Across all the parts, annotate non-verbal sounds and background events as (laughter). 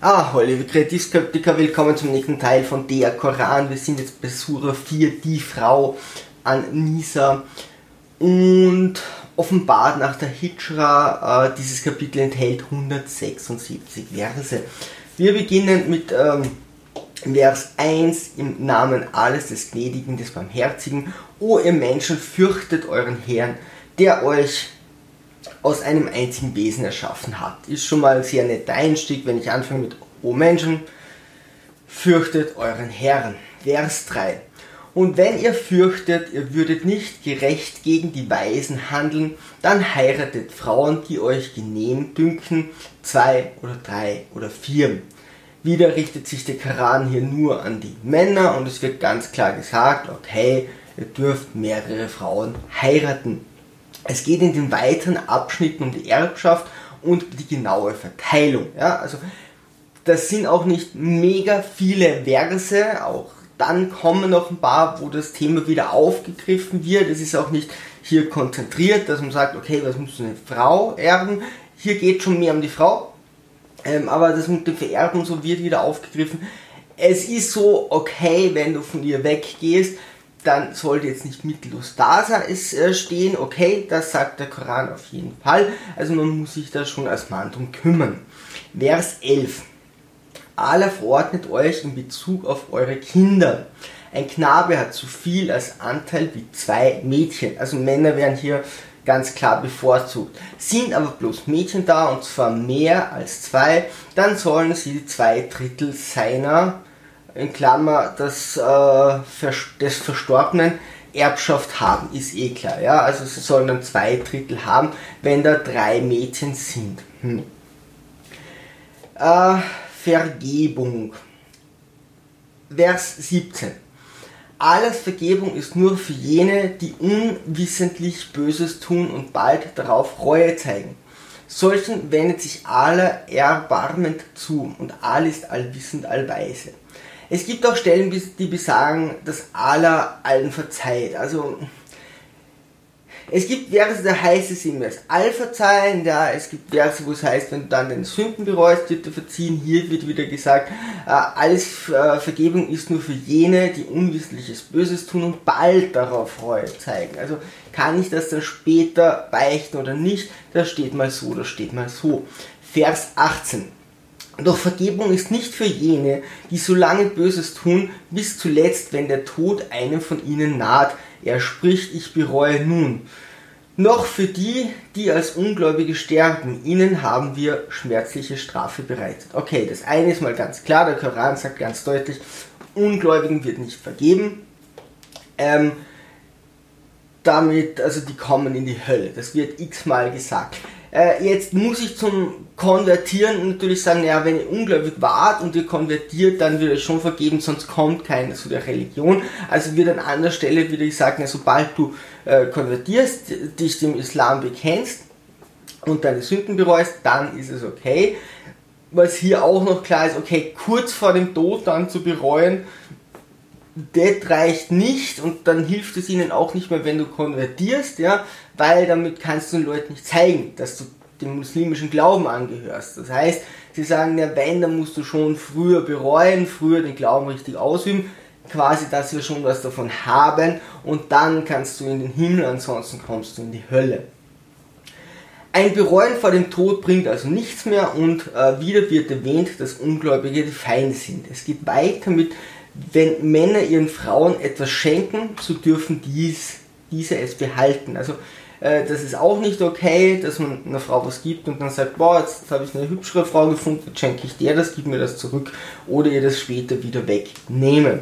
Ah, hallo, Kreativskeptiker, willkommen zum nächsten Teil von der Koran. Wir sind jetzt bei Surah 4, die Frau an Nisa. Und offenbart nach der Hijra, äh, dieses Kapitel enthält 176 Verse. Wir beginnen mit ähm, Vers 1 im Namen alles des Gnädigen, des Barmherzigen. O ihr Menschen, fürchtet euren Herrn, der euch aus einem einzigen Wesen erschaffen hat. Ist schon mal ein sehr netter Einstieg, wenn ich anfange mit O Menschen, fürchtet euren Herrn. Vers 3. Und wenn ihr fürchtet, ihr würdet nicht gerecht gegen die Weisen handeln, dann heiratet Frauen, die euch genehm dünken, zwei oder drei oder vier. Wieder richtet sich der Koran hier nur an die Männer und es wird ganz klar gesagt, okay, ihr dürft mehrere Frauen heiraten. Es geht in den weiteren Abschnitten um die Erbschaft und die genaue Verteilung. Ja, also das sind auch nicht mega viele Verse, auch dann kommen noch ein paar, wo das Thema wieder aufgegriffen wird. Es ist auch nicht hier konzentriert, dass man sagt, okay, was muss eine Frau erben? Hier geht schon mehr um die Frau, ähm, aber das mit dem Vererben so wird wieder aufgegriffen. Es ist so, okay, wenn du von ihr weggehst, dann sollte jetzt nicht mittellos da äh, stehen. Okay, das sagt der Koran auf jeden Fall. Also man muss sich da schon als Mann drum kümmern. Vers 11. Allah verordnet euch in Bezug auf eure Kinder. Ein Knabe hat so viel als Anteil wie zwei Mädchen. Also Männer werden hier ganz klar bevorzugt. Sind aber bloß Mädchen da und zwar mehr als zwei, dann sollen sie zwei Drittel seiner in Klammer des, äh, des Verstorbenen Erbschaft haben, ist eh klar. Ja? Also sie sollen dann zwei Drittel haben, wenn da drei Mädchen sind. Hm. Äh, Vergebung. Vers 17. Alles Vergebung ist nur für jene, die unwissentlich Böses tun und bald darauf Reue zeigen. Solchen wendet sich aller erbarmend zu und all ist allwissend, allweise. Es gibt auch Stellen, die besagen, dass Allah allen verzeiht. Also es gibt Verse, da heißt es ihm das all verzeihen, ja, es gibt Verse, wo es heißt, wenn du dann den Sünden bereust, wird er verziehen. Hier wird wieder gesagt, äh, alles äh, Vergebung ist nur für jene, die unwissentliches Böses tun und bald darauf Freude zeigen. Also kann ich das dann später beichten oder nicht? Das steht mal so, das steht mal so. Vers 18. Doch Vergebung ist nicht für jene, die so lange Böses tun, bis zuletzt, wenn der Tod einem von ihnen naht. Er spricht, ich bereue nun. Noch für die, die als Ungläubige sterben, ihnen haben wir schmerzliche Strafe bereitet. Okay, das eine ist mal ganz klar, der Koran sagt ganz deutlich, Ungläubigen wird nicht vergeben. Ähm, damit, also die kommen in die Hölle. Das wird x-mal gesagt. Äh, jetzt muss ich zum Konvertieren natürlich sagen, ja, wenn ihr ungläubig wart und ihr konvertiert, dann wird es schon vergeben, sonst kommt keiner zu der Religion. Also wird an anderer Stelle wieder gesagt, na, sobald du äh, konvertierst, dich dem Islam bekennst und deine Sünden bereust, dann ist es okay. Was hier auch noch klar ist, okay, kurz vor dem Tod dann zu bereuen, das reicht nicht und dann hilft es ihnen auch nicht mehr, wenn du konvertierst, ja, weil damit kannst du den Leuten nicht zeigen, dass du dem muslimischen Glauben angehörst. Das heißt, sie sagen, ja, wenn, dann musst du schon früher bereuen, früher den Glauben richtig ausüben, quasi, dass wir schon was davon haben und dann kannst du in den Himmel, ansonsten kommst du in die Hölle. Ein Bereuen vor dem Tod bringt also nichts mehr und äh, wieder wird erwähnt, dass Ungläubige die Feinde sind. Es geht weiter mit wenn Männer ihren Frauen etwas schenken, so dürfen dies, diese es behalten. Also äh, das ist auch nicht okay, dass man einer Frau was gibt und dann sagt, boah, jetzt habe ich eine hübschere Frau gefunden, jetzt schenke ich dir das, gib mir das zurück oder ihr das später wieder wegnehmen.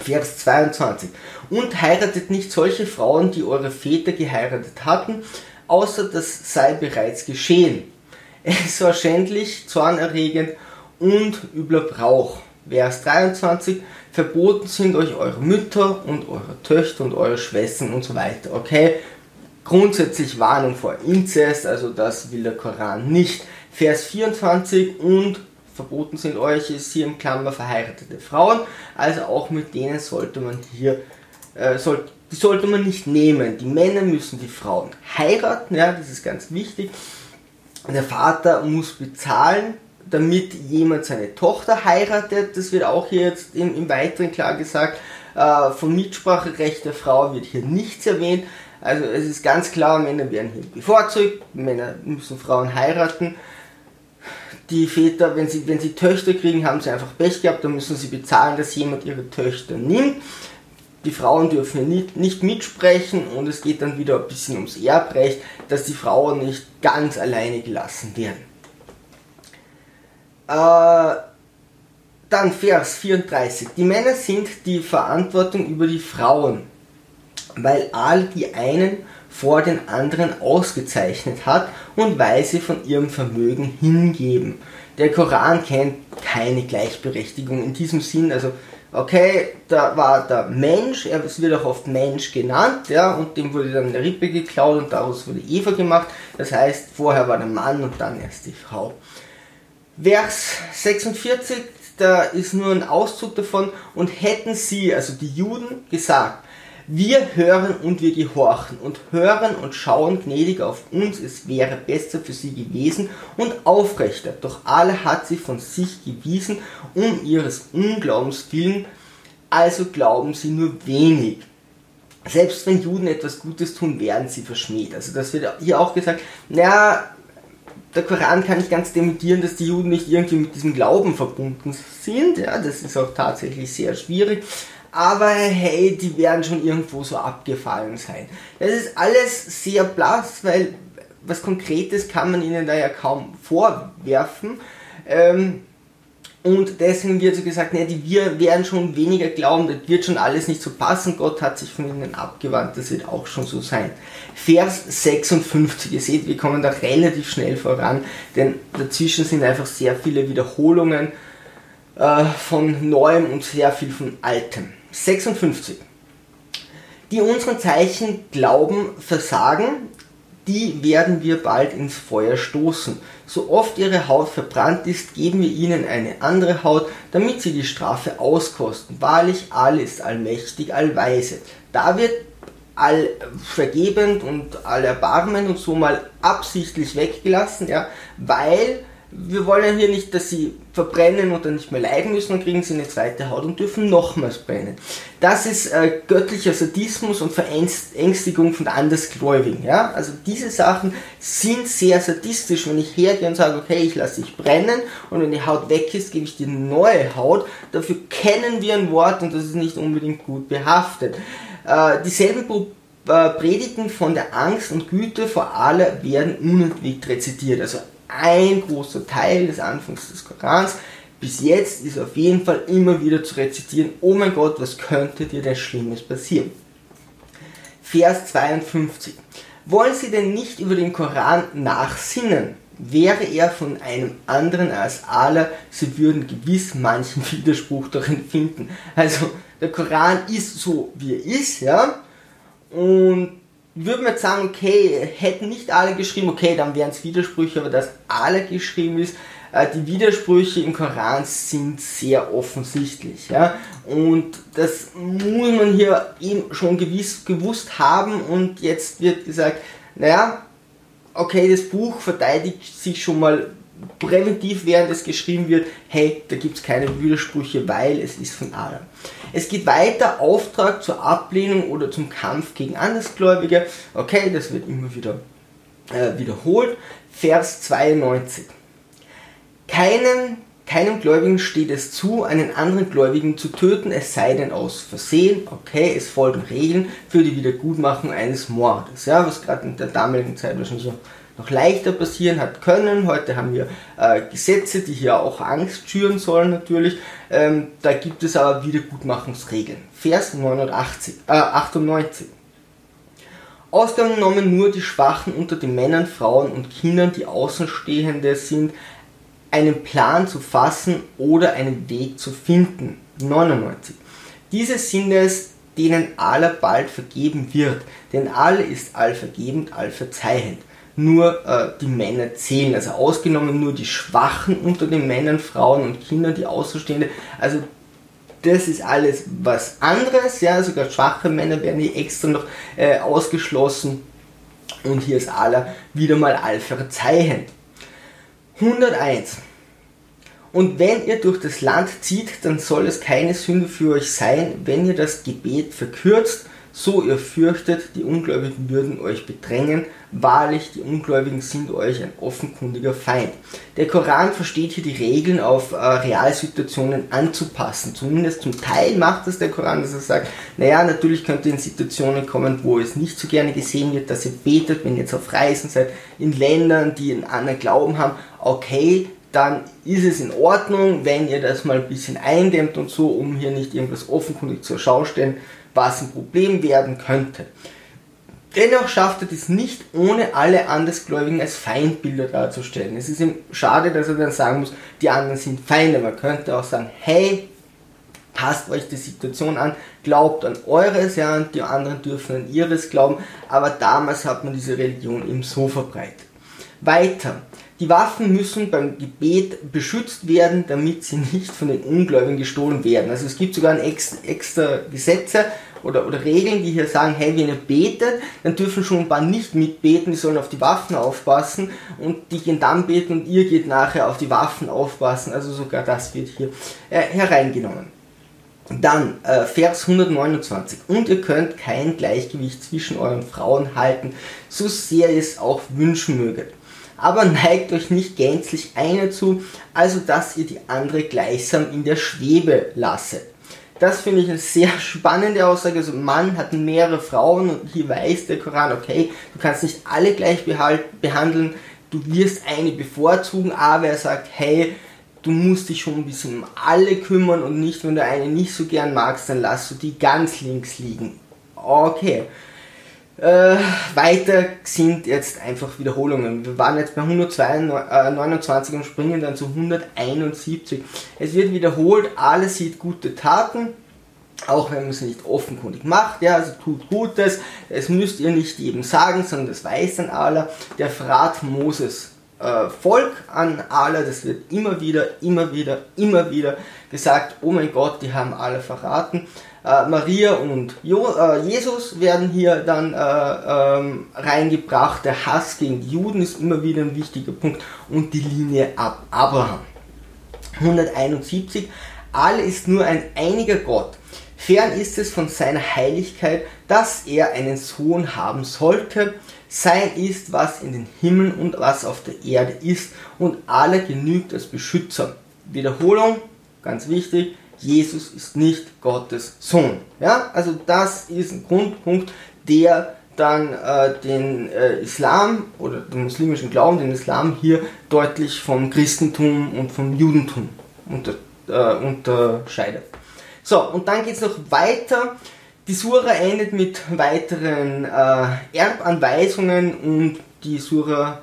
Vers 22. Und heiratet nicht solche Frauen, die eure Väter geheiratet hatten, außer das sei bereits geschehen. Es war schändlich, zornerregend und übler Brauch. Vers 23, verboten sind euch eure Mütter und eure Töchter und eure Schwestern und so weiter. Okay? Grundsätzlich Warnung vor Inzest, also das will der Koran nicht. Vers 24 und verboten sind euch ist hier im Klammer verheiratete Frauen, also auch mit denen sollte man hier, äh, soll, die sollte man nicht nehmen. Die Männer müssen die Frauen heiraten, ja, das ist ganz wichtig. Der Vater muss bezahlen damit jemand seine Tochter heiratet. Das wird auch hier jetzt im, im Weiteren klar gesagt. Äh, vom Mitspracherecht der Frau wird hier nichts erwähnt. Also es ist ganz klar, Männer werden hier bevorzugt, Männer müssen Frauen heiraten. Die Väter, wenn sie, wenn sie Töchter kriegen, haben sie einfach Pech gehabt, dann müssen sie bezahlen, dass jemand ihre Töchter nimmt. Die Frauen dürfen nicht, nicht mitsprechen und es geht dann wieder ein bisschen ums Erbrecht, dass die Frauen nicht ganz alleine gelassen werden. Äh, dann Vers 34. Die Männer sind die Verantwortung über die Frauen weil all die einen vor den anderen ausgezeichnet hat und weil sie von ihrem Vermögen hingeben. Der Koran kennt keine Gleichberechtigung in diesem Sinn, also okay, da war der Mensch, er wird auch oft Mensch genannt, ja, und dem wurde dann eine Rippe geklaut und daraus wurde Eva gemacht. Das heißt, vorher war der Mann und dann erst die Frau. Vers 46, da ist nur ein Auszug davon und hätten sie, also die Juden, gesagt, wir hören und wir gehorchen und hören und schauen gnädig auf uns, es wäre besser für sie gewesen und aufrechter. Doch alle hat sie von sich gewiesen, um ihres Unglaubens willen, also glauben sie nur wenig. Selbst wenn Juden etwas Gutes tun, werden sie verschmäht. Also das wird hier auch gesagt, naja, der Koran kann nicht ganz dementieren, dass die Juden nicht irgendwie mit diesem Glauben verbunden sind. Ja, das ist auch tatsächlich sehr schwierig aber hey, die werden schon irgendwo so abgefallen sein. Das ist alles sehr blass, weil was Konkretes kann man ihnen da ja kaum vorwerfen. Ähm, und deswegen wird so gesagt, ne, die wir werden schon weniger glauben, das wird schon alles nicht so passen, Gott hat sich von ihnen abgewandt, das wird auch schon so sein. Vers 56, ihr seht, wir kommen da relativ schnell voran, denn dazwischen sind einfach sehr viele Wiederholungen äh, von Neuem und sehr viel von Altem. 56. Die unseren Zeichen glauben, versagen, die werden wir bald ins Feuer stoßen. So oft ihre Haut verbrannt ist, geben wir ihnen eine andere Haut, damit sie die Strafe auskosten. Wahrlich, all ist allmächtig, allweise. Da wird all vergebend und all erbarmen und so mal absichtlich weggelassen, ja, weil wir wollen hier nicht, dass sie verbrennen und dann nicht mehr leiden müssen, dann kriegen sie eine zweite Haut und dürfen nochmals brennen. Das ist äh, göttlicher Sadismus und Verängstigung von Andersgläubigen. Ja? Also diese Sachen sind sehr sadistisch, wenn ich hergehe und sage, okay, ich lasse dich brennen und wenn die Haut weg ist, gebe ich dir neue Haut. Dafür kennen wir ein Wort und das ist nicht unbedingt gut behaftet. Äh, dieselben äh, Predigten von der Angst und Güte vor aller werden unentwegt rezitiert. Also ein großer Teil des Anfangs des Korans. Bis jetzt ist auf jeden Fall immer wieder zu rezitieren, oh mein Gott, was könnte dir denn Schlimmes passieren? Vers 52. Wollen Sie denn nicht über den Koran nachsinnen? Wäre er von einem anderen als Allah, Sie würden gewiss manchen (laughs) Widerspruch darin finden. Also, der Koran ist so, wie er ist, ja, und würde man jetzt sagen, okay, hätten nicht alle geschrieben, okay, dann wären es Widersprüche, aber dass alle geschrieben ist, äh, die Widersprüche im Koran sind sehr offensichtlich. Ja? Und das muss man hier eben schon gewiss gewusst haben und jetzt wird gesagt, naja, okay, das Buch verteidigt sich schon mal präventiv, während es geschrieben wird, hey, da gibt es keine Widersprüche, weil es ist von Adam. Es geht weiter, Auftrag zur Ablehnung oder zum Kampf gegen Andersgläubige. Okay, das wird immer wieder äh, wiederholt. Vers 92. Keinen, keinem Gläubigen steht es zu, einen anderen Gläubigen zu töten, es sei denn aus Versehen. Okay, es folgen Regeln für die Wiedergutmachung eines Mordes. Ja, was gerade in der damaligen Zeit wahrscheinlich so noch leichter passieren hat können. Heute haben wir äh, Gesetze, die hier auch Angst schüren sollen natürlich. Ähm, da gibt es aber Wiedergutmachungsregeln. Vers 89, äh, 98. Ausgenommen nur die Schwachen unter den Männern, Frauen und Kindern, die Außenstehende sind, einen Plan zu fassen oder einen Weg zu finden. 99. Diese sind es, denen aller bald vergeben wird, denn alle ist allvergebend, allverzeihend nur äh, die Männer zählen. Also ausgenommen nur die Schwachen unter den Männern, Frauen und Kindern, die Außenstehende. Also das ist alles was anderes. Ja, sogar schwache Männer werden hier extra noch äh, ausgeschlossen. Und hier ist Allah wieder mal all verzeihen. 101. Und wenn ihr durch das Land zieht, dann soll es keine Sünde für euch sein, wenn ihr das Gebet verkürzt, so ihr fürchtet, die Ungläubigen würden euch bedrängen. Wahrlich, die Ungläubigen sind euch ein offenkundiger Feind. Der Koran versteht hier die Regeln auf äh, Realsituationen anzupassen. Zumindest zum Teil macht das der Koran, dass er sagt, naja, natürlich könnt ihr in Situationen kommen, wo es nicht so gerne gesehen wird, dass ihr betet, wenn ihr jetzt auf Reisen seid, in Ländern, die einen anderen Glauben haben. Okay, dann ist es in Ordnung, wenn ihr das mal ein bisschen eindämmt und so, um hier nicht irgendwas offenkundig zur Schau stellen, was ein Problem werden könnte. Dennoch schafft er dies nicht, ohne alle Andersgläubigen als Feindbilder darzustellen. Es ist ihm schade, dass er dann sagen muss, die anderen sind Feinde. Man könnte auch sagen, hey, passt euch die Situation an, glaubt an eures, ja, und die anderen dürfen an ihres glauben. Aber damals hat man diese Religion eben so verbreitet. Weiter. Die Waffen müssen beim Gebet beschützt werden, damit sie nicht von den Ungläubigen gestohlen werden. Also es gibt sogar ein extra, Gesetze oder, oder Regeln, die hier sagen, hey, wenn ihr betet, dann dürfen schon ein paar nicht mitbeten, die sollen auf die Waffen aufpassen und die gehen dann beten und ihr geht nachher auf die Waffen aufpassen. Also sogar das wird hier äh, hereingenommen. Dann äh, Vers 129. Und ihr könnt kein Gleichgewicht zwischen euren Frauen halten, so sehr ihr es auch wünschen möget aber neigt euch nicht gänzlich eine zu, also dass ihr die andere gleichsam in der Schwebe lasset. Das finde ich eine sehr (laughs) spannende Aussage. Also Mann hat mehrere Frauen und hier weiß der Koran, okay, du kannst nicht alle gleich behandeln, du wirst eine bevorzugen, aber er sagt, hey, du musst dich schon ein bisschen um alle kümmern und nicht, wenn du eine nicht so gern magst, dann lass du die ganz links liegen. Okay. Äh, weiter sind jetzt einfach Wiederholungen. Wir waren jetzt bei 129 und springen dann zu 171. Es wird wiederholt, alles sieht gute Taten, auch wenn man es nicht offenkundig macht. Ja, also tut Gutes. Es müsst ihr nicht jedem sagen, sondern das weiß dann Allah. Der Frat Moses äh, Volk an Allah, das wird immer wieder, immer wieder, immer wieder gesagt, oh mein Gott, die haben alle verraten. Äh, Maria und jo, äh, Jesus werden hier dann äh, ähm, reingebracht. Der Hass gegen Juden ist immer wieder ein wichtiger Punkt und die Linie ab Abraham. 171. Alle ist nur ein einiger Gott. Fern ist es von seiner Heiligkeit, dass er einen Sohn haben sollte. Sein ist, was in den Himmeln und was auf der Erde ist, und aller genügt als Beschützer. Wiederholung, ganz wichtig, Jesus ist nicht Gottes Sohn. Ja, also das ist ein Grundpunkt, der dann äh, den äh, Islam oder den muslimischen Glauben, den Islam hier deutlich vom Christentum und vom Judentum unter, äh, unterscheidet. So, und dann geht es noch weiter. Die Sura endet mit weiteren äh, Erbanweisungen und die Sura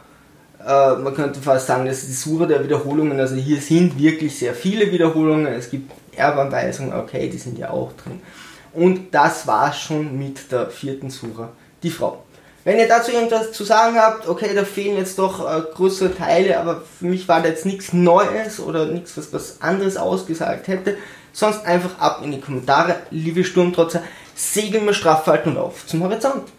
äh, man könnte fast sagen, das ist die Suche der Wiederholungen. Also hier sind wirklich sehr viele Wiederholungen. Es gibt Erbanweisungen, okay, die sind ja auch drin. Und das war schon mit der vierten Sura, die Frau. Wenn ihr dazu irgendwas zu sagen habt, okay, da fehlen jetzt doch äh, größere Teile, aber für mich war da jetzt nichts Neues oder nichts, was was anderes ausgesagt hätte, sonst einfach ab in die Kommentare. Liebe Sturmtrotzer, segeln wir straff halten und auf zum Horizont.